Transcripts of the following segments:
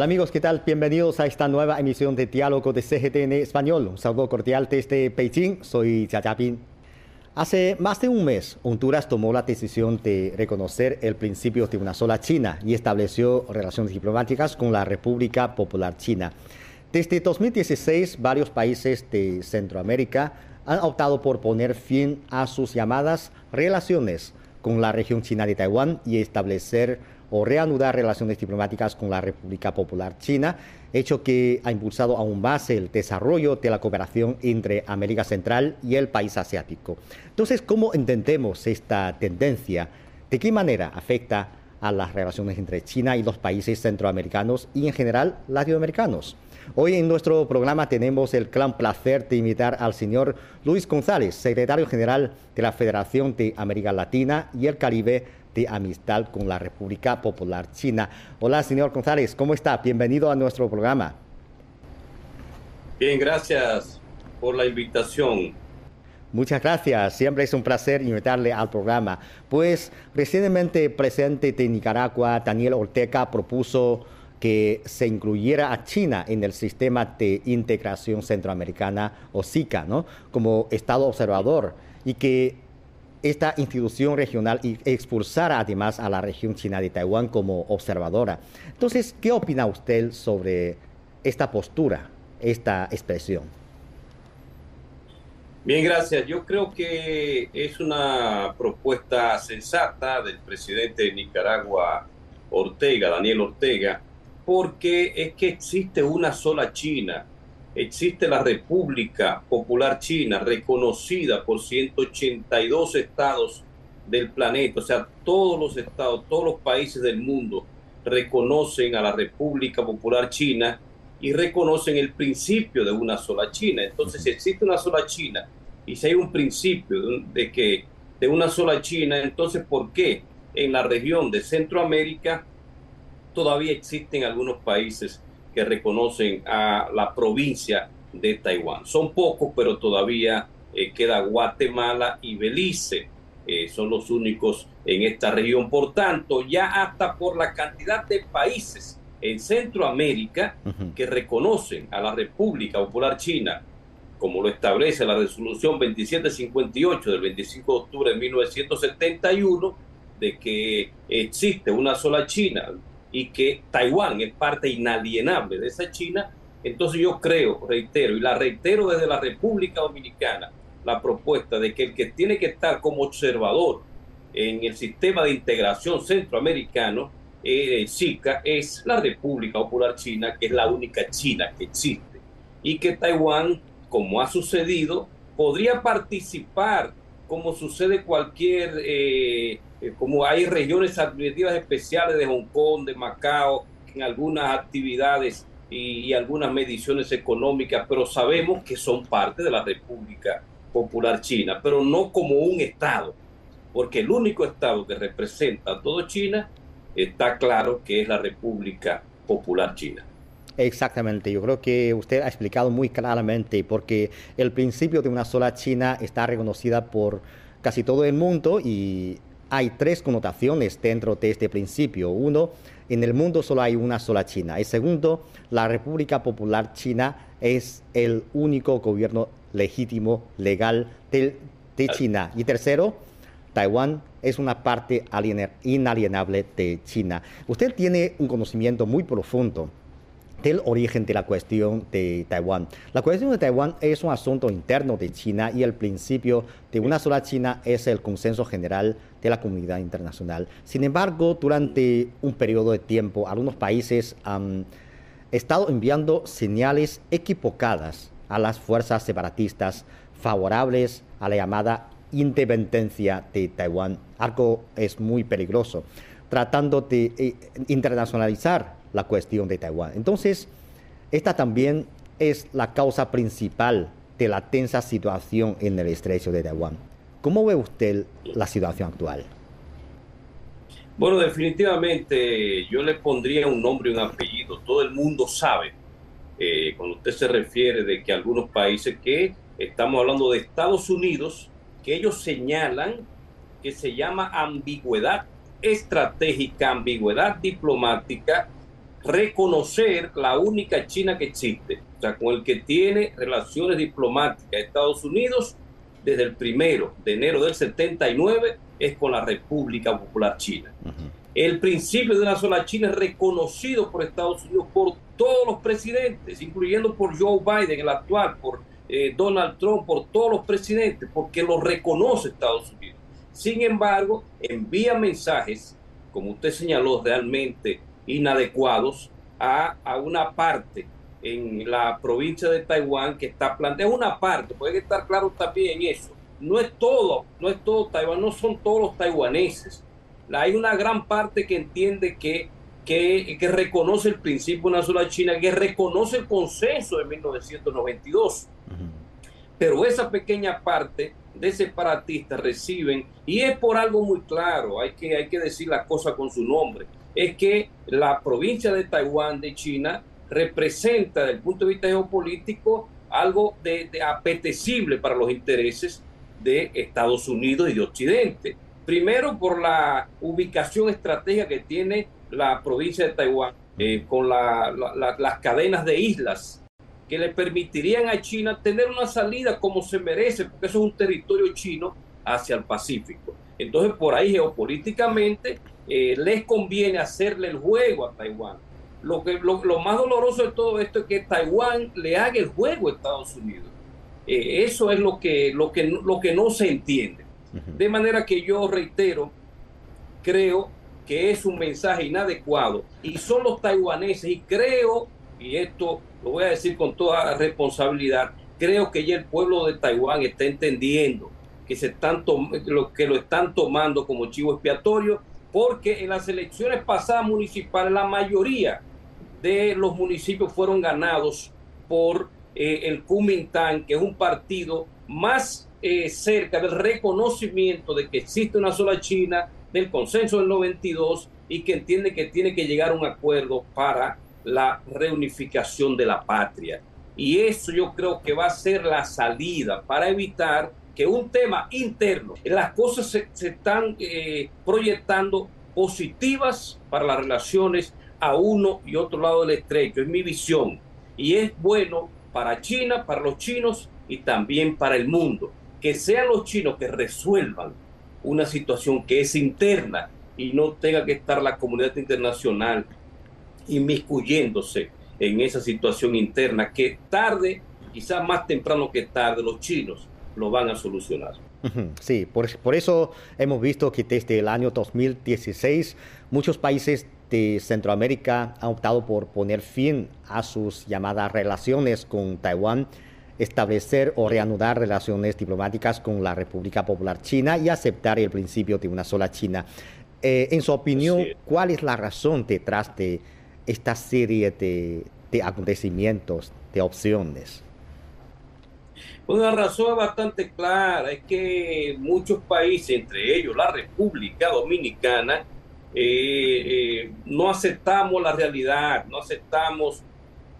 Hola amigos, ¿qué tal? Bienvenidos a esta nueva emisión de Diálogo de CGTN Español. Un saludo cordial desde Beijing, soy Jia Pin. Hace más de un mes, Honduras tomó la decisión de reconocer el principio de una sola China y estableció relaciones diplomáticas con la República Popular China. Desde 2016, varios países de Centroamérica han optado por poner fin a sus llamadas relaciones con la región china de Taiwán y establecer o reanudar relaciones diplomáticas con la República Popular China, hecho que ha impulsado aún más el desarrollo de la cooperación entre América Central y el país asiático. Entonces, ¿cómo entendemos esta tendencia? ¿De qué manera afecta a las relaciones entre China y los países centroamericanos y en general latinoamericanos? Hoy en nuestro programa tenemos el gran placer de invitar al señor Luis González, secretario general de la Federación de América Latina y el Caribe de amistad con la República Popular China. Hola, señor González, ¿cómo está? Bienvenido a nuestro programa. Bien, gracias por la invitación. Muchas gracias, siempre es un placer invitarle al programa. Pues recientemente el presidente de Nicaragua, Daniel Ortega, propuso que se incluyera a China en el sistema de integración centroamericana o SICA, ¿no? Como Estado observador y que esta institución regional y expulsar además a la región china de Taiwán como observadora. Entonces, ¿qué opina usted sobre esta postura, esta expresión? Bien, gracias. Yo creo que es una propuesta sensata del presidente de Nicaragua, Ortega, Daniel Ortega, porque es que existe una sola China existe la República Popular China, reconocida por 182 estados del planeta, o sea, todos los estados, todos los países del mundo reconocen a la República Popular China y reconocen el principio de una sola China. Entonces, si existe una sola China. Y si hay un principio de que de una sola China, entonces ¿por qué en la región de Centroamérica todavía existen algunos países que reconocen a la provincia de Taiwán. Son pocos, pero todavía eh, queda Guatemala y Belice. Eh, son los únicos en esta región. Por tanto, ya hasta por la cantidad de países en Centroamérica que reconocen a la República Popular China, como lo establece la resolución 2758 del 25 de octubre de 1971, de que existe una sola China, y que Taiwán es parte inalienable de esa China, entonces yo creo, reitero, y la reitero desde la República Dominicana, la propuesta de que el que tiene que estar como observador en el sistema de integración centroamericano, eh, SICA, es la República Popular China, que es la única China que existe, y que Taiwán, como ha sucedido, podría participar como sucede cualquier eh, eh, como hay regiones administrativas especiales de Hong Kong, de Macao, en algunas actividades y, algunas mediciones económicas, pero sabemos que son parte de la República Popular China, pero no como un Estado, porque el único Estado que representa a todo China está claro que es la República Popular China. Exactamente, yo creo que usted ha explicado muy claramente porque el principio de una sola China está reconocida por casi todo el mundo y hay tres connotaciones dentro de este principio. Uno, en el mundo solo hay una sola China. El segundo, la República Popular China es el único gobierno legítimo, legal de, China. Y tercero, Taiwán es una parte inalienable de China. Usted tiene un conocimiento muy profundo del origen de la cuestión de Taiwán. La cuestión de Taiwán es un asunto interno de China y el principio de una sola China es el consenso general de la comunidad internacional. Sin embargo, durante un periodo de tiempo, algunos países han estado enviando señales equivocadas a las fuerzas separatistas favorables a la llamada independencia de Taiwán. Algo es muy peligroso, tratando de eh, internacionalizar la cuestión de Taiwán. Entonces, esta también es la causa principal de la tensa situación en el estrecho de Taiwán. ¿Cómo ve usted la situación actual? Bueno, definitivamente yo le pondría un nombre y un apellido. Todo el mundo sabe, eh, cuando usted se refiere de que algunos países que estamos hablando de Estados Unidos, que ellos señalan que se llama ambigüedad estratégica, ambigüedad diplomática, reconocer la única China que existe, o sea, con el que tiene relaciones diplomáticas Estados Unidos desde el primero de enero del 79 es con la República Popular China. El principio de una sola China es reconocido por Estados Unidos por todos los presidentes, incluyendo por Joe Biden, el actual, por eh, Donald Trump, por todos los presidentes, porque lo reconoce Estados Unidos. Sin embargo, envía mensajes, como usted señaló, realmente inadecuados a, a una parte en la provincia de Taiwán que está planteada. Es una parte, puede estar claro también en eso. No es todo, no es todo Taiwán, no son todos los taiwaneses. Hay una gran parte que entiende que, que, que reconoce el principio de una sola China, que reconoce el consenso de 1992. Pero esa pequeña parte de separatistas reciben, y es por algo muy claro, hay que, hay que decir las cosas con su nombre, es que la provincia de Taiwán de China representa desde el punto de vista geopolítico algo de, apetecible para los intereses de Estados Unidos y de Occidente. Primero por la ubicación estratégica que tiene la provincia de Taiwán eh, con las cadenas de islas que le permitirían a China tener una salida como se merece, porque eso es un territorio chino hacia el Pacífico. Entonces por ahí geopolíticamente eh, les conviene hacerle el juego a Taiwán lo, que, lo, más doloroso de todo esto es que Taiwán le haga el juego a Estados Unidos. Eh, eso es lo que, lo, que, lo que no se entiende. De manera que yo reitero, creo que es un mensaje inadecuado y son los taiwaneses y creo, y esto lo voy a decir con toda responsabilidad, creo que ya el pueblo de Taiwán está entendiendo que, se están lo, que lo están tomando como chivo expiatorio porque en las elecciones pasadas municipales la mayoría de los municipios fueron ganados por eh, el Kuomintang, que es un partido más eh, cerca del reconocimiento de que existe una sola China, del consenso del 92 y que entiende que tiene que llegar a un acuerdo para la reunificación de la patria. Y eso yo creo que va a ser la salida para evitar que un tema interno, las cosas se, están eh, proyectando positivas para las relaciones a uno y otro lado del estrecho, es mi visión. Y es bueno para China, para los chinos y también para el mundo. Que sean los chinos que resuelvan una situación que es interna y no tenga que estar la comunidad internacional inmiscuyéndose en esa situación interna que tarde, quizás más temprano que tarde, los chinos lo van a solucionar. Sí, por, por eso hemos visto que desde el año 2016 muchos países de Centroamérica ha optado por poner fin a sus llamadas relaciones con Taiwán, establecer o reanudar relaciones diplomáticas con la República Popular China y aceptar el principio de una sola China. Eh, en su opinión, ¿cuál es la razón detrás de esta serie de, de acontecimientos, de opciones? Una razón bastante clara, es que muchos países, entre ellos la República Dominicana, eh, eh, no aceptamos la realidad, no aceptamos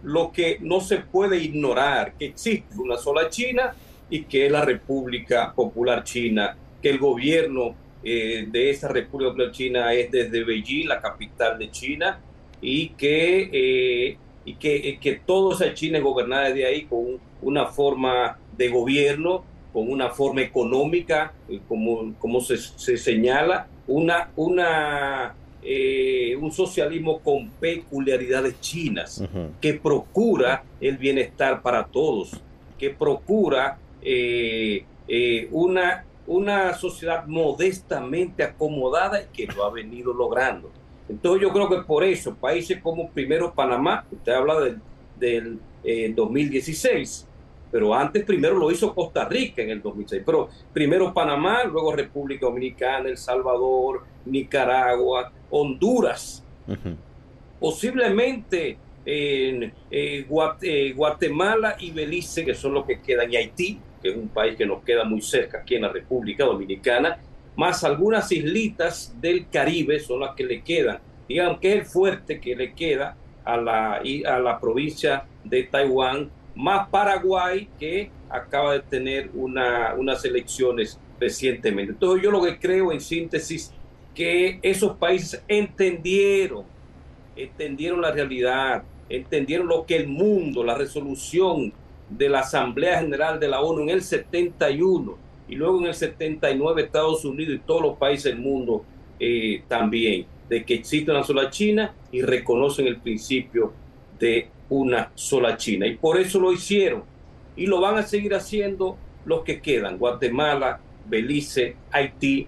lo que no se puede ignorar, que existe una sola China y que es la República Popular China, que el gobierno eh, de esa República Popular China es desde Beijing, la capital de China, y que, y que, que toda esa China es gobernada de ahí con una forma de gobierno, con una forma económica, como, como se, se señala, una, una, eh, un socialismo con peculiaridades chinas, que procura el bienestar para todos, que procura eh, eh, una, una sociedad modestamente acomodada y que lo ha venido logrando. Entonces yo creo que por eso países como primero Panamá, usted habla del, del 2016, pero antes primero lo hizo Costa Rica en el 2006, pero primero Panamá, luego República Dominicana, El Salvador, Nicaragua, Honduras, posiblemente en eh, eh, Guatemala y Belice, que son los que quedan, y Haití, que es un país que nos queda muy cerca aquí en la República Dominicana, más algunas islitas del Caribe son las que le quedan, digamos que es el fuerte que le queda a la, a la provincia de Taiwán más Paraguay que acaba de tener una, unas elecciones recientemente. Entonces yo lo que creo en síntesis que esos países entendieron entendieron la realidad, entendieron lo que el mundo, la resolución de la Asamblea General de la ONU en el 71 y luego en el 79 Estados Unidos y todos los países del mundo eh, también, de que existe una sola China y reconocen el principio de una sola China. Y por eso lo hicieron y lo van a seguir haciendo los que quedan, Guatemala, Belice, Haití,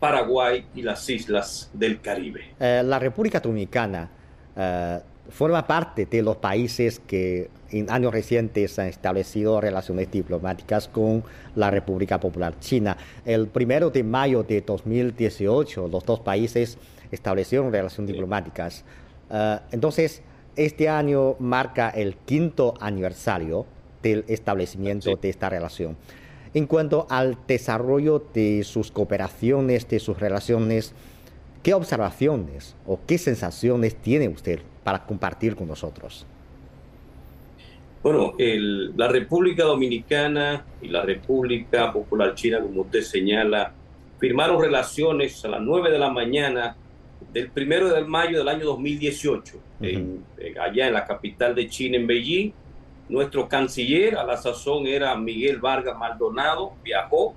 Paraguay y las islas del Caribe. Eh, la República Dominicana eh, forma parte de los países que en años recientes han establecido relaciones diplomáticas con la República Popular China. El primero de mayo de 2018, los dos países establecieron relaciones diplomáticas. Eh, entonces, este año marca el quinto aniversario del establecimiento de esta relación. En cuanto al desarrollo de sus cooperaciones, de sus relaciones, ¿qué observaciones o qué sensaciones tiene usted para compartir con nosotros? Bueno, la República Dominicana y la República Popular China, como usted señala, firmaron relaciones a las 9 de la mañana del primero de mayo del año 2018, allá en la capital de China, en Beijing. Nuestro canciller a la sazón era Miguel Vargas Maldonado, viajó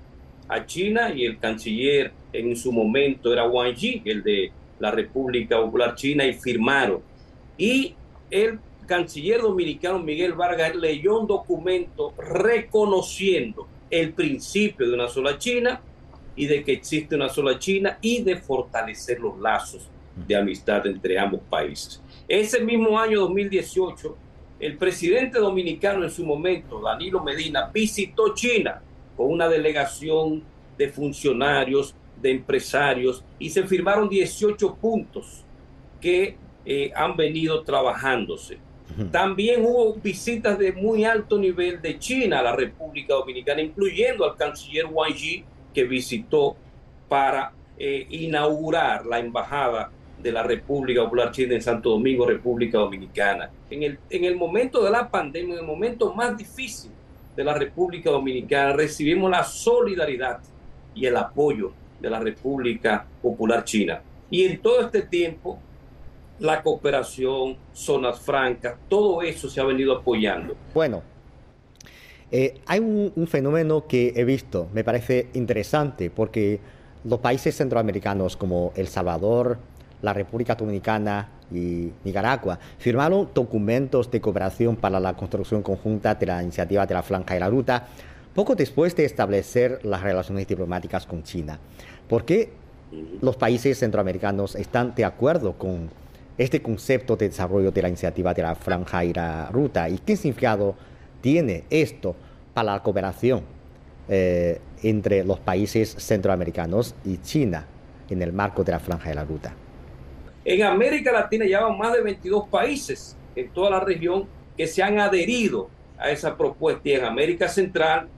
a China y el canciller en su momento era Wang Yi, el de la República Popular China, y firmaron. Y el canciller dominicano Miguel Vargas leyó un documento reconociendo el principio de una sola China y de que existe una sola China y de fortalecer los lazos de amistad entre ambos países. Ese mismo año 2018, el presidente dominicano en su momento, Danilo Medina, visitó China con una delegación de funcionarios, de empresarios, y se firmaron 18 puntos que eh, han venido trabajándose. También hubo visitas de muy alto nivel de China a la República Dominicana, incluyendo al canciller Wang Yi, que visitó para eh, inaugurar la embajada de la República Popular China en Santo Domingo, República Dominicana. En el, en el momento de la pandemia, en el momento más difícil de la República Dominicana, recibimos la solidaridad y el apoyo de la República Popular China. Y en todo este tiempo, la cooperación, zonas francas, todo eso se ha venido apoyando. Bueno, eh, hay un, fenómeno que he visto, me parece interesante, porque los países centroamericanos como El Salvador, la República Dominicana y Nicaragua firmaron documentos de cooperación para la construcción conjunta de la iniciativa de la Franja y la Ruta poco después de establecer las relaciones diplomáticas con China. ¿Por qué los países centroamericanos están de acuerdo con este concepto de desarrollo de la iniciativa de la Franja y la Ruta? ¿Y qué significado tiene esto para la cooperación eh, entre los países centroamericanos y China en el marco de la Franja y la Ruta? En América Latina ya van más de 22 países en toda la región que se han adherido a esa propuesta y en América Central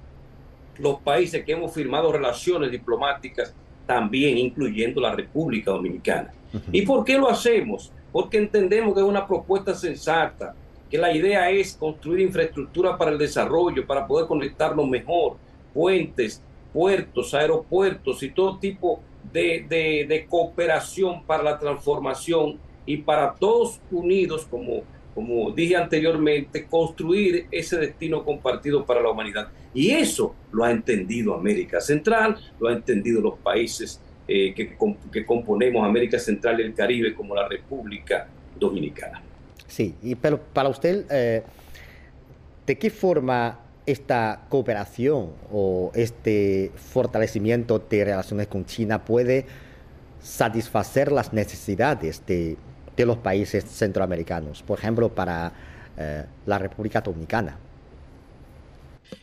los países que hemos firmado relaciones diplomáticas también, incluyendo la República Dominicana. ¿Y por qué lo hacemos? Porque entendemos que es una propuesta sensata, que la idea es construir infraestructura para el desarrollo, para poder conectarnos mejor, puentes, puertos, aeropuertos y todo tipo de, cooperación para la transformación y para todos unidos, como, como dije anteriormente, construir ese destino compartido para la humanidad. Y eso lo ha entendido América Central, lo ha entendido los países eh, que, que, componemos América Central y el Caribe, como la República Dominicana. Sí, y pero para usted, eh, ¿de qué forma esta cooperación o este fortalecimiento de relaciones con China puede satisfacer las necesidades de, los países centroamericanos, por ejemplo, para eh, la República Dominicana?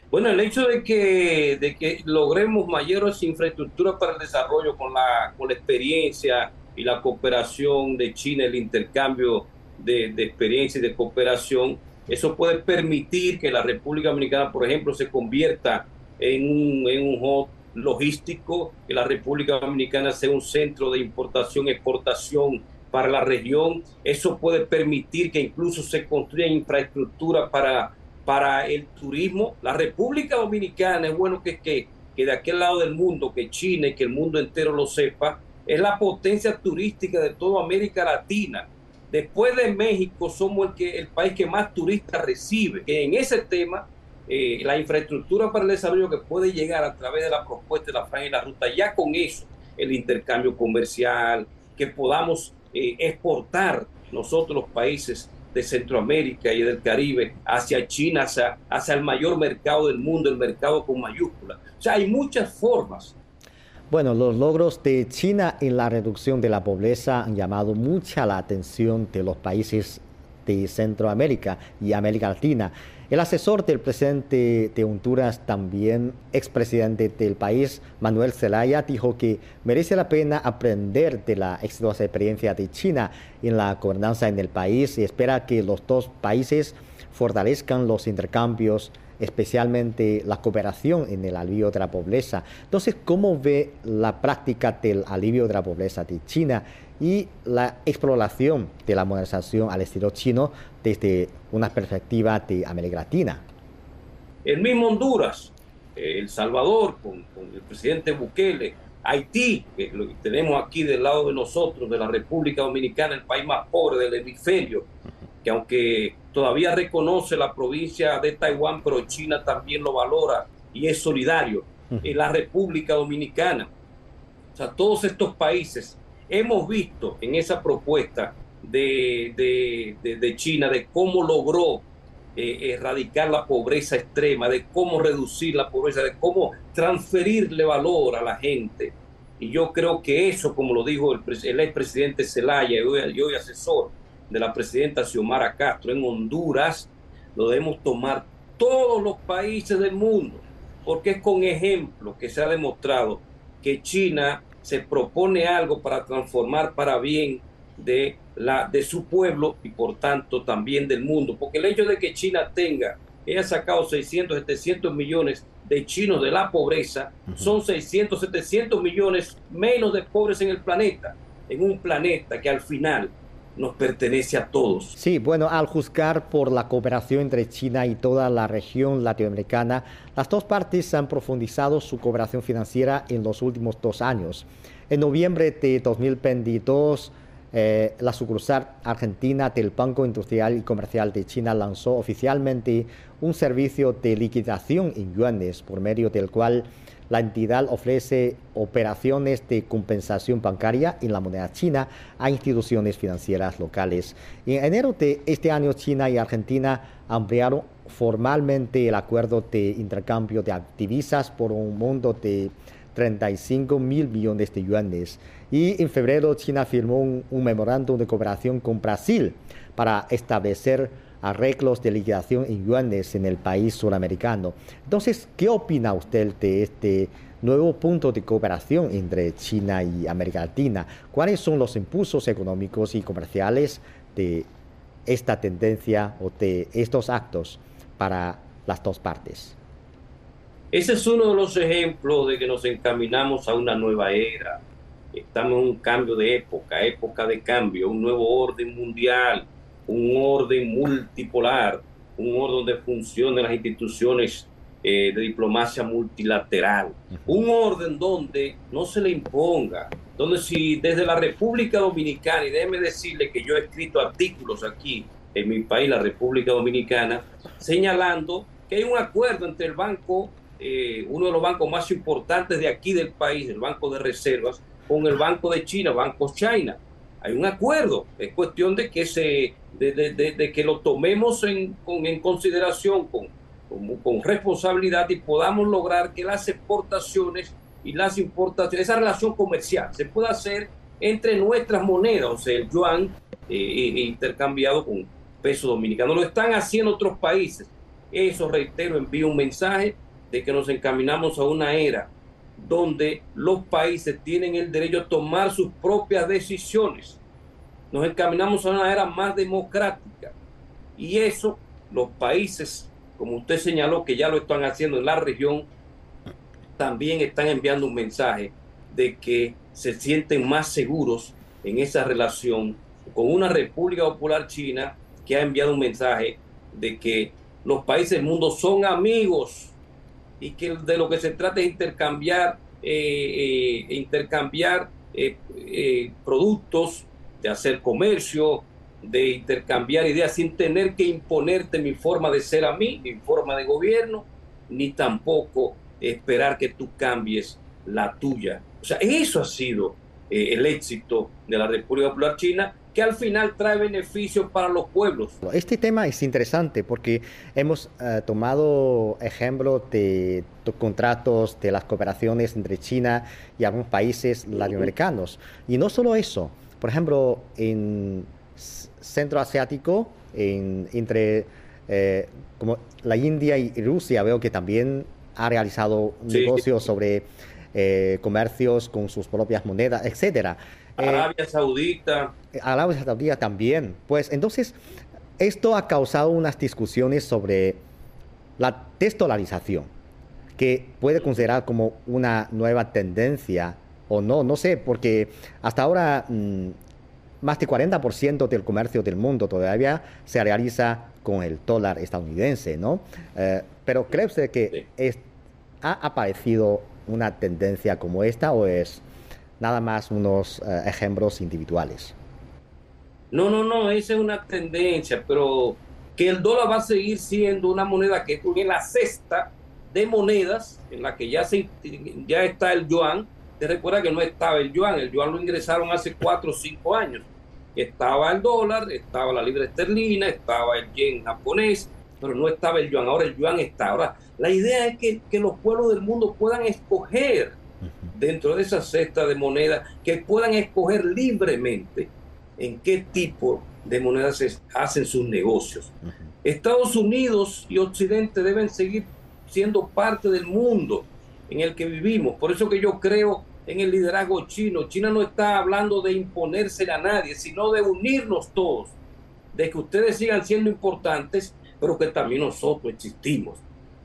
Bueno, el hecho de que, de que logremos mayores infraestructuras para el desarrollo con la, con la experiencia y la cooperación de China, el intercambio de, de experiencia y de cooperación, eso puede permitir que la República Dominicana, por ejemplo, se convierta en un, en un hub logístico, que la República Dominicana sea un centro de importación, exportación para la región. Eso puede permitir que incluso se construya infraestructura para, para el turismo. La República Dominicana es bueno que, que, que de aquel lado del mundo, que China y que el mundo entero lo sepa, es la potencia turística de toda América Latina. Después de México somos el, que, el país que más turistas recibe. En ese tema, eh, la infraestructura para el desarrollo que puede llegar a través de la propuesta de la franja y la ruta, ya con eso, el intercambio comercial, que podamos eh, exportar nosotros los países de Centroamérica y del Caribe hacia China, hacia, el mayor mercado del mundo, el mercado con mayúsculas. O sea, hay muchas formas bueno, los logros de China en la reducción de la pobreza han llamado mucha la atención de los países de Centroamérica y América Latina. El asesor del presidente de Honduras, también expresidente del país, Manuel Zelaya, dijo que merece la pena aprender de la exitosa experiencia de China en la gobernanza en el país y espera que los dos países fortalezcan los intercambios especialmente la cooperación en el alivio de la pobreza. Entonces, ¿cómo ve la práctica del alivio de la pobreza de China y la exploración de la modernización al estilo chino desde una perspectiva de América Latina? El mismo Honduras, El Salvador, con, el presidente Bukele, Haití, que lo tenemos aquí del lado de nosotros, de la República Dominicana, el país más pobre del hemisferio, que aunque todavía reconoce la provincia de Taiwán, pero China también lo valora y es solidario. En la República Dominicana. O sea, todos estos países hemos visto en esa propuesta de, de, China de cómo logró eh, erradicar la pobreza extrema, de cómo reducir la pobreza, de cómo transferirle valor a la gente. Y yo creo que eso, como lo dijo el, el expresidente Zelaya y hoy asesor, de la presidenta Xiomara Castro en Honduras, lo debemos tomar todos los países del mundo, porque es con ejemplo que se ha demostrado que China se propone algo para transformar para bien de, la, de su pueblo y por tanto también del mundo, porque el hecho de que China tenga, haya sacado 600, 700 millones de chinos de la pobreza, son 600, 700 millones menos de pobres en el planeta, en un planeta que al final nos pertenece a todos. Sí, bueno, al juzgar por la cooperación entre China y toda la región latinoamericana, las dos partes han profundizado su cooperación financiera en los últimos dos años. En noviembre de 2022, eh, la sucursal argentina del Banco Industrial y Comercial de China lanzó oficialmente un servicio de liquidación en yuanes, por medio del cual la entidad ofrece operaciones de compensación bancaria en la moneda china a instituciones financieras locales. En enero de este año, China y Argentina ampliaron formalmente el acuerdo de intercambio de divisas por un monto de 35 mil millones de yuanes. Y en febrero, China firmó un, un memorándum de cooperación con Brasil para establecer arreglos de liquidación en yuanes en el país suramericano. Entonces, ¿qué opina usted de este nuevo punto de cooperación entre China y América Latina? ¿Cuáles son los impulsos económicos y comerciales de esta tendencia o de estos actos para las dos partes? Ese es uno de los ejemplos de que nos encaminamos a una nueva era. Estamos en un cambio de época, época de cambio, un nuevo orden mundial un orden multipolar, un orden donde funcionen las instituciones eh, de diplomacia multilateral, un orden donde no se le imponga, donde si desde la República Dominicana, y déjeme decirle que yo he escrito artículos aquí en mi país, la República Dominicana, señalando que hay un acuerdo entre el banco, eh, uno de los bancos más importantes de aquí del país, el Banco de Reservas, con el Banco de China, Banco China. Hay un acuerdo, es cuestión de que se de, que lo tomemos en, en consideración con, con, responsabilidad y podamos lograr que las exportaciones y las importaciones, esa relación comercial se pueda hacer entre nuestras monedas, o sea, el yuan eh, eh, intercambiado con peso dominicano. Lo están haciendo otros países. Eso, reitero, envío un mensaje de que nos encaminamos a una era donde los países tienen el derecho a tomar sus propias decisiones nos encaminamos a una era más democrática. Y eso los países, como usted señaló, que ya lo están haciendo en la región, también están enviando un mensaje de que se sienten más seguros en esa relación con una República Popular China que ha enviado un mensaje de que los países del mundo son amigos y que de lo que se trata es intercambiar, eh, eh, intercambiar productos, de hacer comercio, de intercambiar ideas sin tener que imponerte mi forma de ser a mí, mi forma de gobierno, ni tampoco esperar que tú cambies la tuya. O sea, eso ha sido eh, el éxito de la República Popular China que al final trae beneficios para los pueblos. Este tema es interesante porque hemos eh, tomado ejemplo de, contratos de las cooperaciones entre China y algunos países latinoamericanos. Y no solo eso, por ejemplo, en centro asiático, entre eh, como la India y Rusia, veo que también ha realizado negocios sobre eh, comercios con sus propias monedas, etcétera. Eh, Arabia Saudita. Arabia Saudita también. Pues entonces, esto ha causado unas discusiones sobre la desdolarización, que puede considerar como una nueva tendencia o no, no sé, porque hasta ahora mm, más del 40% del comercio del mundo todavía se realiza con el dólar estadounidense, ¿no? Eh, pero ¿cree usted que ha aparecido una tendencia como esta o es nada más unos eh, ejemplos individuales? No, no, no, esa es una tendencia, pero que el dólar va a seguir siendo una moneda que es la cesta de monedas en la que ya, se, ya está el yuan, te recuerda que no estaba el yuan, el yuan lo ingresaron hace cuatro o cinco años. Estaba el dólar, estaba la libra esterlina, estaba el yen japonés, pero no estaba el yuan. Ahora el yuan está. Ahora, la idea es que, que los pueblos del mundo puedan escoger dentro de esa cesta de moneda, que puedan escoger libremente en qué tipo de monedas se hacen sus negocios. Estados Unidos y Occidente deben seguir siendo parte del mundo en el que vivimos. Por eso que yo creo en el liderazgo chino. China no está hablando de imponerse a nadie, sino de unirnos todos, de que ustedes sigan siendo importantes, pero que también nosotros existimos.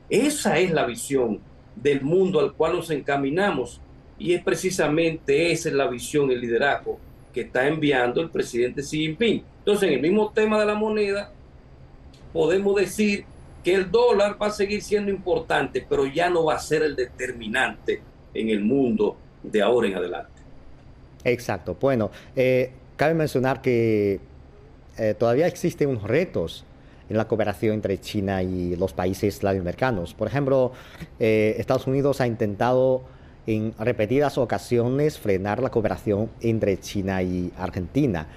Esa es la visión del mundo al cual nos encaminamos y es precisamente esa es la visión, el liderazgo que está enviando el presidente Xi Jinping. Entonces, en el mismo tema de la moneda, podemos decir que el dólar va a seguir siendo importante, pero ya no va a ser el determinante en el mundo de ahora en adelante. Exacto. Bueno, eh, cabe mencionar que eh, todavía existen unos retos en la cooperación entre China y los países latinoamericanos. Por ejemplo, eh, Estados Unidos ha intentado en repetidas ocasiones frenar la cooperación entre China y Argentina.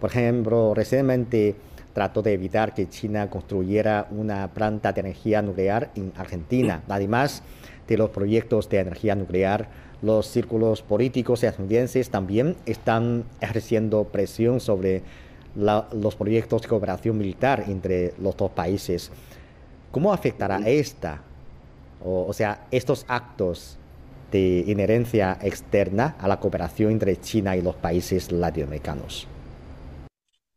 Por ejemplo, recientemente trató de evitar que China construyera una planta de energía nuclear en Argentina. Además de los proyectos de energía nuclear, los círculos políticos estadounidenses también están ejerciendo presión sobre los proyectos de cooperación militar entre los dos países. ¿Cómo afectará esta, o, o sea, estos actos de inherencia externa a la cooperación entre China y los países latinoamericanos?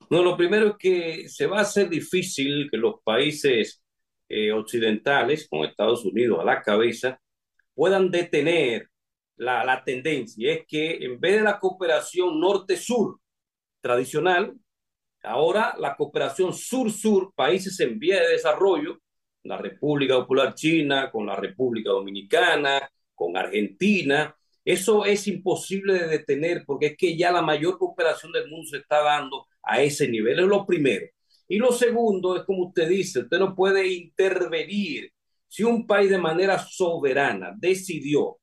No, lo primero es que se va a hacer difícil que los países eh, occidentales, con Estados Unidos a la cabeza, puedan detener la, la tendencia. Es que en vez de la cooperación norte-sur tradicional, ahora la cooperación sur-sur, países en vía de desarrollo, la República Popular China, con la República Dominicana, con Argentina. Eso es imposible de detener porque es que ya la mayor cooperación del mundo se está dando a ese nivel. Es lo primero. Y lo segundo es como usted dice, usted no puede intervenir si un país de manera soberana decidió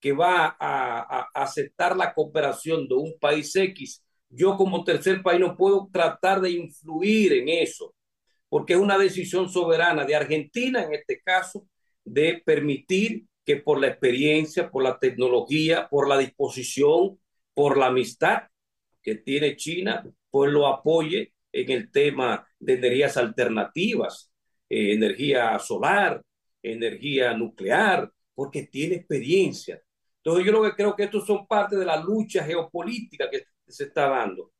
que va a, a, aceptar la cooperación de un país X, yo como tercer país no puedo tratar de influir en eso, porque es una decisión soberana de Argentina, en este caso, de permitir que por la experiencia, por la tecnología, por la disposición, por la amistad que tiene China, pues lo apoye en el tema de energías alternativas, eh, energía solar, energía nuclear, porque tiene experiencia. Entonces yo creo que estos son parte de la lucha geopolítica que se está dando,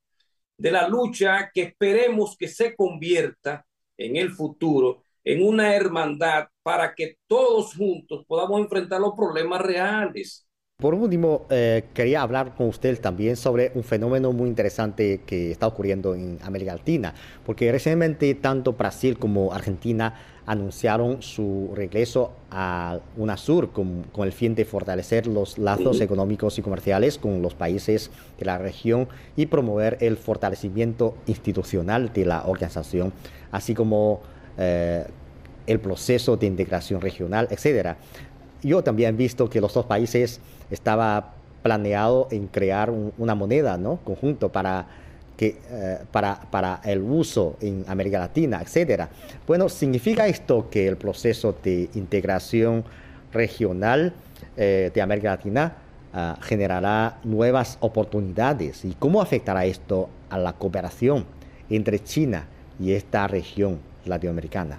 de la lucha que esperemos que se convierta en el futuro en una hermandad para que todos juntos podamos enfrentar los problemas reales. Por último, eh, quería hablar con usted también sobre un fenómeno muy interesante que está ocurriendo en América Latina, porque recientemente tanto Brasil como Argentina anunciaron su regreso a UNASUR con, con el fin de fortalecer los lazos económicos y comerciales con los países de la región y promover el fortalecimiento institucional de la organización, así como eh, el proceso de integración regional, etcétera. Yo también he visto que los dos países estaba planeado en crear una moneda ¿no? conjunto para, que, eh, para, para, el uso en América Latina, etcétera. Bueno, ¿significa esto que el proceso de integración regional eh, de América Latina ah, generará nuevas oportunidades? ¿Y cómo afectará esto a la cooperación entre China y esta región latinoamericana?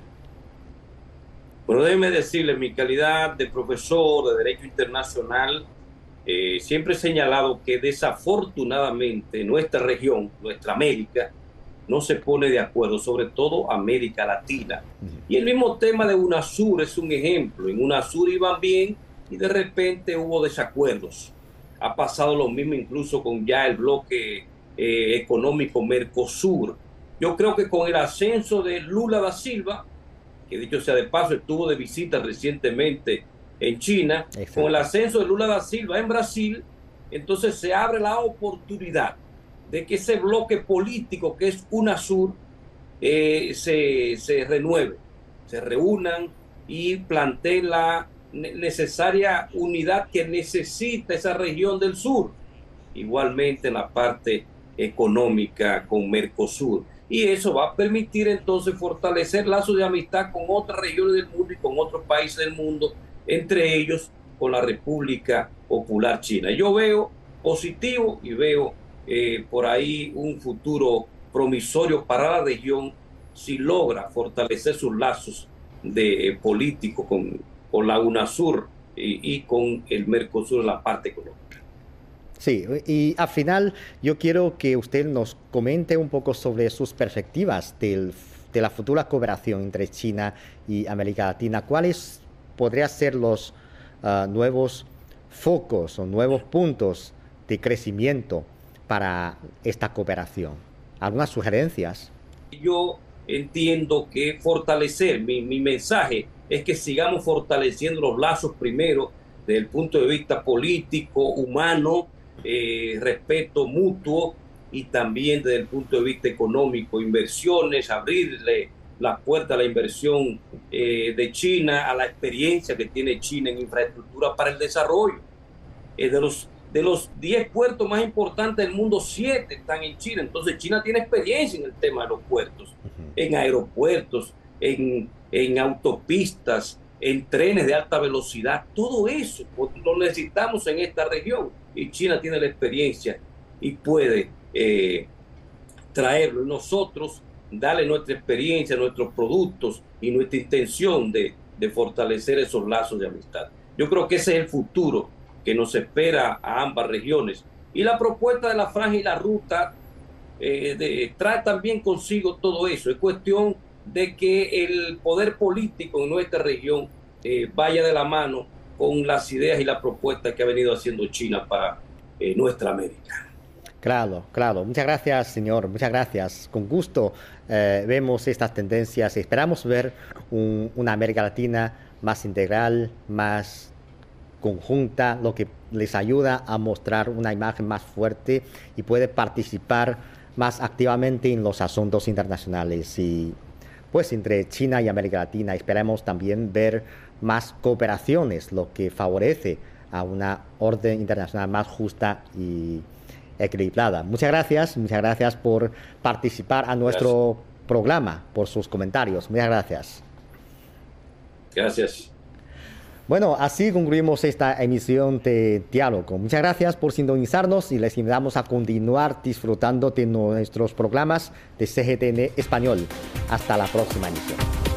Bueno, déjeme decirle, mi calidad de profesor de Derecho Internacional, eh, siempre he señalado que desafortunadamente nuestra región, nuestra América, no se pone de acuerdo, sobre todo América Latina. Y el mismo tema de UNASUR es un ejemplo. En UNASUR iban bien y de repente hubo desacuerdos. Ha pasado lo mismo incluso con ya el bloque eh, económico Mercosur. Yo creo que con el ascenso de Lula da Silva, que dicho sea de paso, estuvo de visita recientemente en China, con el ascenso de Lula da Silva en Brasil, entonces se abre la oportunidad de que ese bloque político que es UNASUR eh, se, se renueve, se reúnan y planteen la necesaria unidad que necesita esa región del sur. Igualmente en la parte económica con Mercosur y eso va a permitir entonces fortalecer lazos de amistad con otras regiones del mundo y con otros países del mundo, entre ellos con la República Popular China. Yo veo positivo y veo eh, por ahí un futuro promisorio para la región si logra fortalecer sus lazos de eh, políticos con, con la UNASUR y, con el Mercosur en la parte económica. Sí, y al final yo quiero que usted nos comente un poco sobre sus perspectivas de la futura cooperación entre China y América Latina. ¿Cuáles podrían ser los ah, nuevos focos o nuevos puntos de crecimiento para esta cooperación? ¿Algunas sugerencias? Yo entiendo que fortalecer, mi, mi mensaje es que sigamos fortaleciendo los lazos primero desde el punto de vista político, humano, eh, respeto mutuo y también desde el punto de vista económico, inversiones, abrirle la puerta a la inversión eh, de China, a la experiencia que tiene China en infraestructura para el desarrollo. de los de los 10 puertos más importantes del mundo, 7 están en China. Entonces China tiene experiencia en el tema de los puertos, en aeropuertos, en, en autopistas, en trenes de alta velocidad. Todo eso lo necesitamos en esta región y China tiene la experiencia y puede eh, traerlo. Y nosotros darle nuestra experiencia, nuestros productos y nuestra intención de, fortalecer esos lazos de amistad. Yo creo que ese es el futuro que nos espera a ambas regiones. Y la propuesta de la franja y la ruta eh, trae también consigo todo eso. Es cuestión de que el poder político en nuestra región eh, vaya de la mano con las ideas y las propuestas que ha venido haciendo China para eh, nuestra América. Claro, claro. Muchas gracias, señor. Muchas gracias. Con gusto eh, vemos estas tendencias y esperamos ver una América Latina más integral, más conjunta, lo que les ayuda a mostrar una imagen más fuerte y puede participar más activamente en los asuntos internacionales. Y pues entre China y América Latina esperamos también ver más cooperaciones, lo que favorece a una orden internacional más justa y equilibrada. Muchas gracias, muchas gracias por participar a nuestro programa, por sus comentarios. Muchas gracias. Gracias. Bueno, así concluimos esta emisión de Diálogo. Muchas gracias por sintonizarnos y les invitamos a continuar disfrutando de nuestros programas de CGTN Español. Hasta la próxima emisión.